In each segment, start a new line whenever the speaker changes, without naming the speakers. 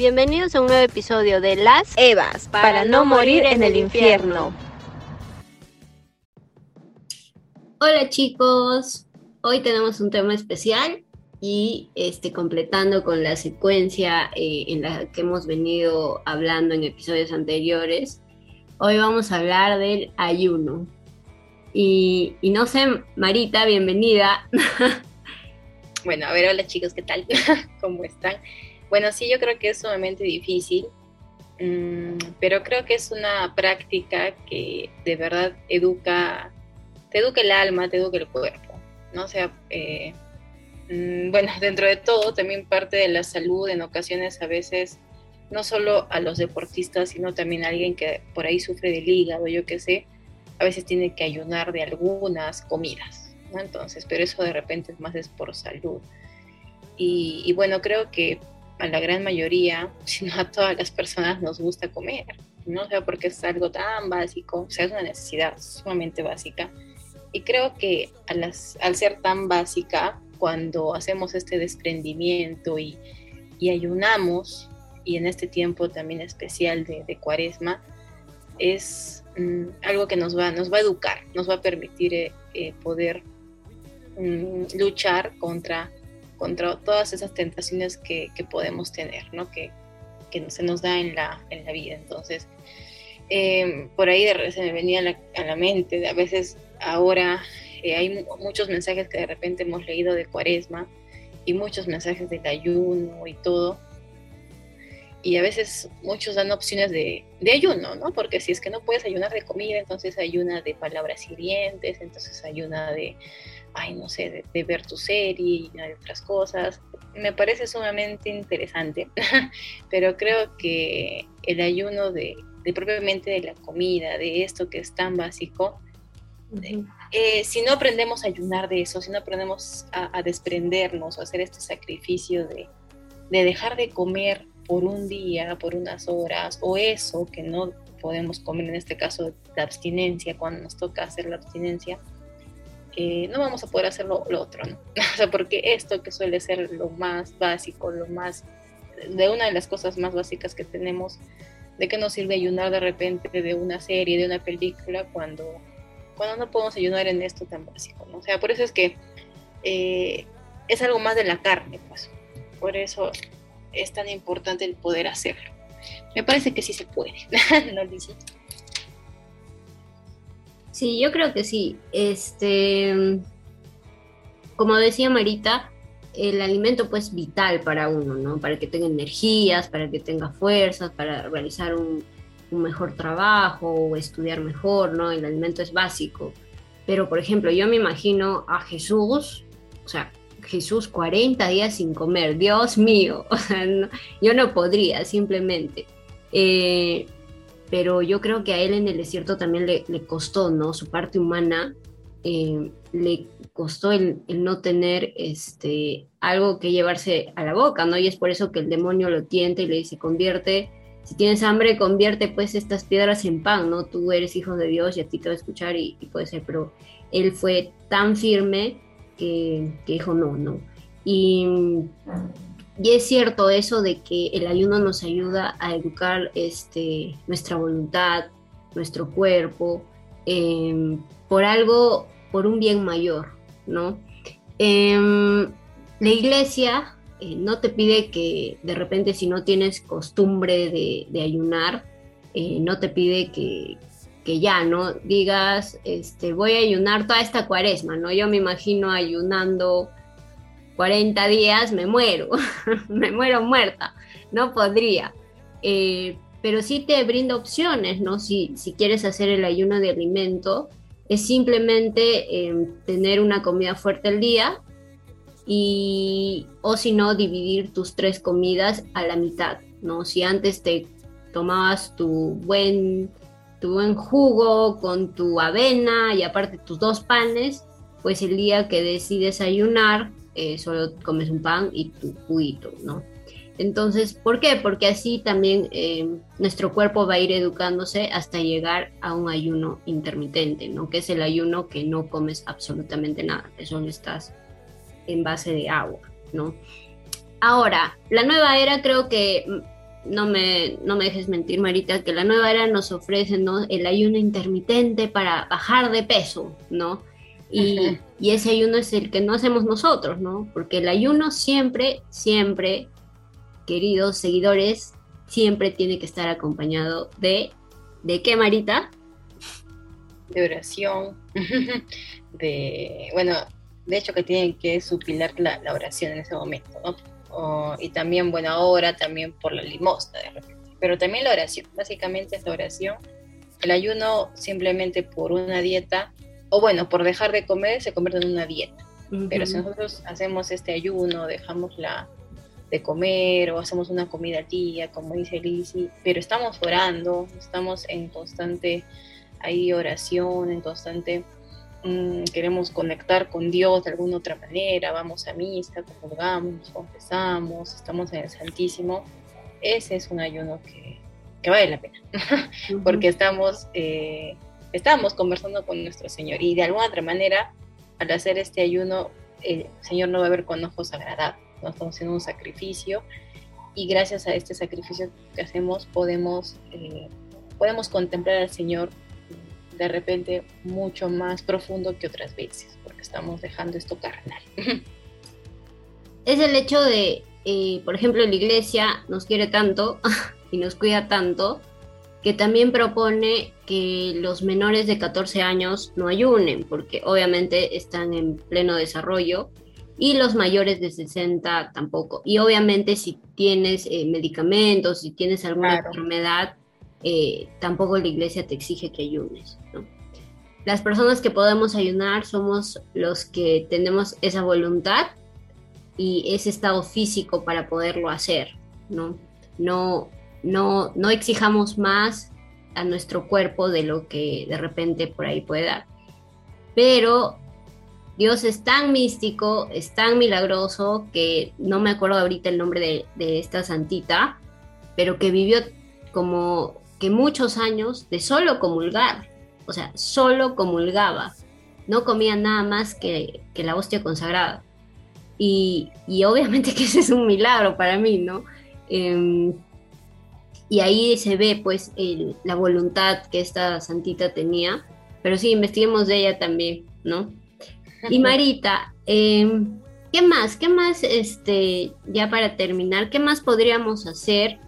Bienvenidos a un nuevo episodio de Las Evas para, no morir en el infierno. Hola chicos, hoy tenemos un tema especial y este, completando con la secuencia eh, en la que hemos venido hablando en episodios anteriores, hoy vamos a hablar del ayuno. Y, y no sé, Marita, bienvenida.
Bueno, a ver, hola chicos, ¿qué tal? ¿Cómo están? Bueno, sí, yo creo que es sumamente difícil, mm, pero creo que es una práctica que de verdad educa, te educa el alma, te educa el cuerpo, ¿no? Sea, eh, mm, bueno, dentro de todo, también parte de la salud en ocasiones a veces, no solo a los deportistas, sino también a alguien que por ahí sufre del hígado, yo qué sé, a veces tiene que ayunar de algunas comidas. Entonces, pero eso de repente más es por salud. Y, bueno, creo que a la gran mayoría, si no a todas las personas nos gusta comer, ¿no? O sea, porque es algo tan básico, o sea, es una necesidad sumamente básica. Y creo que al ser tan básica, cuando hacemos este desprendimiento y, ayunamos, y en este tiempo también especial de, cuaresma, es mm, algo que nos va, nos va a educar, nos va a permitir eh, eh, poder Mm, luchar contra, contra todas esas tentaciones que, podemos tener, ¿no? que, que, se nos da en la, en la vida. Entonces, em, por ahí de, se me venía a la, mente, a veces ahora eh, hay muchos mensajes que de repente hemos leído de cuaresma y muchos mensajes del ayuno y todo. Y a veces muchos dan opciones de, de, ayuno, ¿no? Porque si es que no puedes ayunar de comida, entonces ayuna de palabras hirientes, entonces ayuna de, ay, no sé, de, ver tu serie y de otras cosas. Me parece sumamente interesante, pero creo que el ayuno de, propiamente de la comida, de esto que es tan básico, eh, si no aprendemos a ayunar de eso, si no aprendemos a, desprendernos o hacer este sacrificio de, de dejar de comer por un día, por unas horas, o eso que no podemos comer, en este caso la abstinencia, cuando nos toca hacer la abstinencia, no vamos a poder hacer lo, otro, ¿no? O sea, porque esto que suele ser lo más básico, lo más, de una de las cosas más básicas que tenemos, ¿de qué nos sirve ayunar de repente de una serie, de una película, cuando, cuando no podemos ayunar en esto tan básico, ¿no? O sea, por eso es que eh, es algo más de la carne, pues. Por eso es tan importante el poder hacerlo. Me parece que sí se puede, ¿no, dice
Sí, yo creo que sí. Este, como decía Marita, el alimento pues vital para uno, ¿no? Para que tenga energías, para que tenga fuerzas, para realizar un, mejor trabajo o estudiar mejor, ¿no? El alimento es básico. Pero, por ejemplo, yo me imagino a Jesús, o sea, Jesús 40 días sin comer, Dios mío, o sea, yo no podría simplemente. Eh, pero yo creo que a él en el desierto también le, costó, ¿no? Su parte humana eh, le costó el, no tener este, algo que llevarse a la boca, ¿no? Y es por eso que el demonio lo tienta y le dice, convierte, si tienes hambre, convierte pues estas piedras en pan, ¿no? Tú eres hijo de Dios y a ti te va a escuchar y, puede ser, pero él fue tan firme que, que dijo, no, no. Y y es cierto eso de que el ayuno nos ayuda a educar este, nuestra voluntad, nuestro cuerpo, em, por algo, por un bien mayor, ¿no? Em, la iglesia eh, no te pide que de repente si no tienes costumbre de, ayunar, eh, no te pide que, que, ya, ¿no? Digas, este, voy a ayunar toda esta cuaresma, ¿no? Yo me imagino ayunando 40 días me muero, me muero muerta, no podría. Eh, pero sí te brinda opciones, ¿no? Si, si quieres hacer el ayuno de alimento, es simplemente em, tener una comida fuerte al día y, o si no, dividir tus tres comidas a la mitad, ¿no? Si antes te tomabas tu buen, tu buen jugo con tu avena y aparte tus dos panes, pues el día que decides ayunar, eh, solo comes un pan y tu juguito, ¿no? Entonces, ¿por qué? Porque así también eh, nuestro cuerpo va a ir educándose hasta llegar a un ayuno intermitente, ¿no? Que es el ayuno que no comes absolutamente nada, que solo estás en base de agua, ¿no? Ahora, la nueva era creo que no me, no me dejes mentir, Marita, que la nueva era nos ofrece ¿no? el ayuno intermitente para bajar de peso, ¿no? Y, y, ese ayuno es el que no hacemos nosotros, ¿no? Porque el ayuno siempre, siempre, queridos seguidores, siempre tiene que estar acompañado de, ¿de qué, Marita?
De oración, de, bueno, de hecho que tienen que supilar la, la oración en ese momento, ¿no? y también, bueno, ahora también por la limosna de repente, pero también la oración, básicamente es la oración. El ayuno simplemente por una dieta, o bueno, por dejar de comer se convierte en una dieta. Pero si nosotros hacemos este ayuno, dejamos la de comer o hacemos una comida al día, como dice Lizzie, pero estamos orando, estamos en constante ahí oración, en constante Mm, queremos conectar con Dios de alguna otra manera, vamos a misa, comulgamos, nos confesamos, estamos en el Santísimo, ese es un ayuno que, vale la pena, porque estamos, eh, estamos conversando con nuestro Señor y de alguna otra manera, al hacer este ayuno, el Señor no va a ver con ojos agradables, ¿no? estamos haciendo un sacrificio y gracias a este sacrificio que hacemos podemos, eh, podemos contemplar al Señor de repente mucho más profundo que otras veces, porque estamos dejando esto carnal.
Es el hecho de, eh, por ejemplo, la iglesia nos quiere tanto y nos cuida tanto, que también propone que los menores de 14 años no ayunen, porque obviamente están en pleno desarrollo, y los mayores de 60 tampoco. Y obviamente si tienes eh, medicamentos, si tienes alguna enfermedad, eh, tampoco la iglesia te exige que ayunes. Las personas que podemos ayunar somos los que tenemos esa voluntad y ese estado físico para poderlo hacer. No, no, no, no exijamos más a nuestro cuerpo de lo que de repente por ahí puede dar. Pero Dios es tan místico, es tan milagroso, que no me acuerdo ahorita el nombre de, de esta santita, pero que vivió como que muchos años de solo comulgar, o sea, solo comulgaba, no comía nada más que, la hostia consagrada. Y, obviamente que ese es un milagro para mí, ¿no? Em, y ahí se ve pues la voluntad que esta santita tenía, pero sí, investiguemos de ella también, ¿no? Y Marita, em, ¿qué más? ¿Qué más, este, ya para terminar, qué más podríamos hacer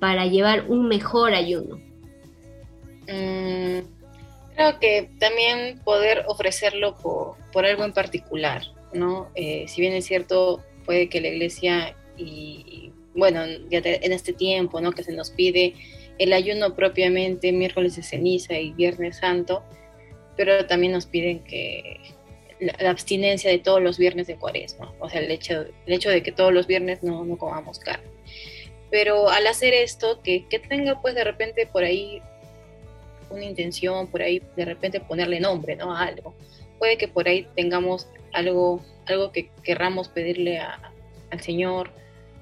para llevar un mejor ayuno?
Mm, creo que también poder ofrecerlo por, algo en particular, ¿no? Eh, si bien es cierto, puede que la iglesia y, bueno, ya en este tiempo, ¿no? Que se nos pide el ayuno propiamente miércoles de ceniza y viernes santo, pero también nos piden que la, abstinencia de todos los viernes de cuaresma, o sea, el hecho, el hecho de que todos los viernes no, no comamos carne pero al hacer esto, que, tenga pues de repente por ahí una intención, por ahí de repente ponerle nombre, ¿no? A algo. Puede que por ahí tengamos algo, algo que querramos pedirle al Señor,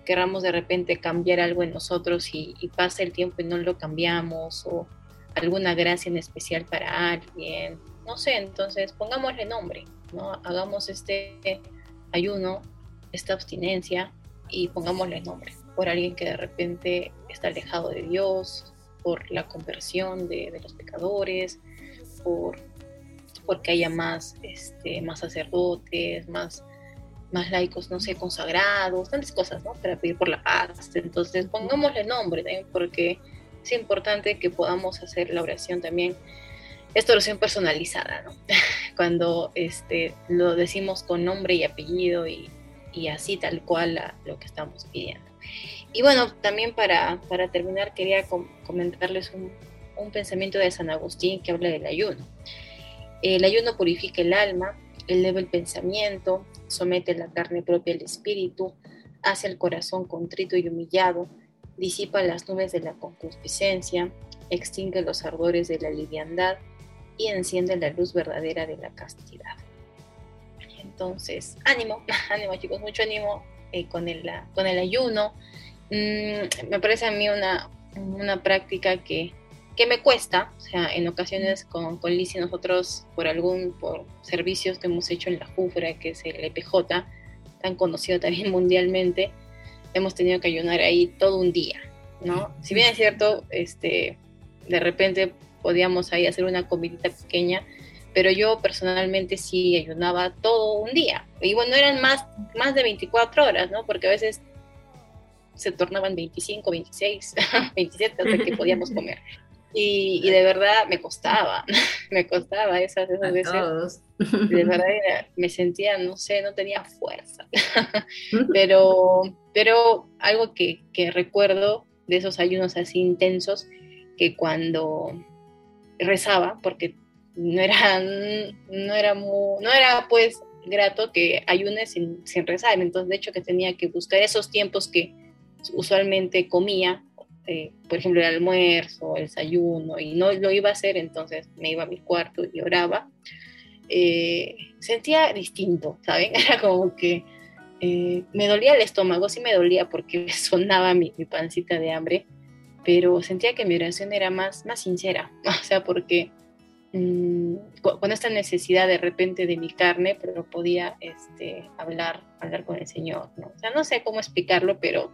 querramos de repente cambiar algo en nosotros y, pasa el tiempo y no lo cambiamos, o alguna gracia en especial para alguien, no sé, entonces pongámosle nombre, ¿no? Hagamos este ayuno, esta abstinencia y pongámosle nombre por alguien que de repente está alejado de Dios, por la conversión de, los pecadores, por porque haya más, este, más sacerdotes, más, más laicos, no sé, consagrados, tantas cosas, ¿no? Para pedir por la paz. Entonces, pongámosle nombre también, porque es importante que podamos hacer la oración también, esta oración personalizada, ¿no? Cuando este, lo decimos con nombre y apellido y, y así tal cual lo que estamos pidiendo. Y bueno, también para, terminar quería comentarles un, pensamiento de San Agustín que habla del ayuno. El ayuno purifica el alma, eleva el pensamiento, somete la carne propia al espíritu, hace el corazón contrito y humillado, disipa las nubes de la concupiscencia, extingue los ardores de la liviandad y enciende la luz verdadera de la castidad. Entonces, ánimo, ánimo chicos, mucho ánimo eh, con, el, con el ayuno. Mm, me parece a mí una, una práctica que, que, me cuesta, o sea, en ocasiones con, con y nosotros por algún, por servicios que hemos hecho en la JUFRA, que es el EPJ, tan conocido también mundialmente, hemos tenido que ayunar ahí todo un día, ¿no? Si bien es cierto, este, de repente podíamos ahí hacer una comidita pequeña, pero yo personalmente sí ayunaba todo un día. Y bueno, eran más, más de 24 horas, ¿no? Porque a veces se tornaban 25, 26, 27 hasta que podíamos comer. Y, de verdad me costaba, me costaba esas, esas veces. De verdad me sentía, no sé, no tenía fuerza. pero, pero algo que, que recuerdo de esos ayunos así intensos, que cuando rezaba, porque no era, no era, no era pues grato que ayune sin, sin rezar, entonces de hecho que tenía que buscar esos tiempos que usualmente comía, eh, por ejemplo el almuerzo, el desayuno, y no lo iba a hacer, entonces me iba a mi cuarto y oraba, eh, sentía distinto, ¿saben? Era como que eh, me dolía el estómago, sí me dolía porque sonaba mi, mi, pancita de hambre, pero sentía que mi oración era más, más sincera, o sea, porque Mm, con esta necesidad de repente de mi carne, pero podía este, hablar, hablar con el Señor, ¿no? O sea, no sé cómo explicarlo, pero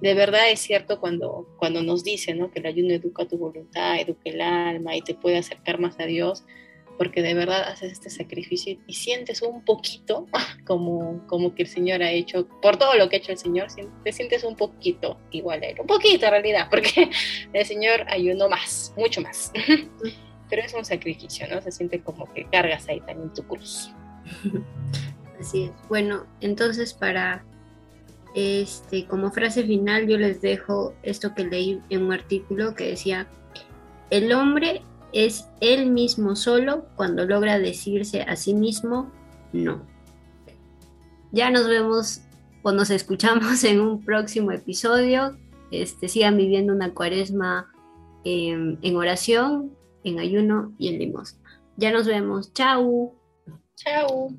de verdad es cierto cuando, cuando nos dicen ¿no? que el ayuno educa tu voluntad, educa el alma y te puede acercar más a Dios, porque de verdad haces este sacrificio y sientes un poquito como, como que el Señor ha hecho, por todo lo que ha hecho el Señor, te sientes un poquito igual a Él, un poquito en realidad, porque el Señor ayunó más, mucho más. pero es un sacrificio, ¿no? Se siente como que cargas ahí también tu cruz.
Así es. Bueno, entonces para este como frase final yo les dejo esto que leí en un artículo que decía el hombre es él mismo solo cuando logra decirse a sí mismo no. Ya nos vemos o nos escuchamos en un próximo episodio. Este, sigan viviendo una cuaresma em, en oración en ayuno y en limosna. Ya nos vemos. Chau.
Chau.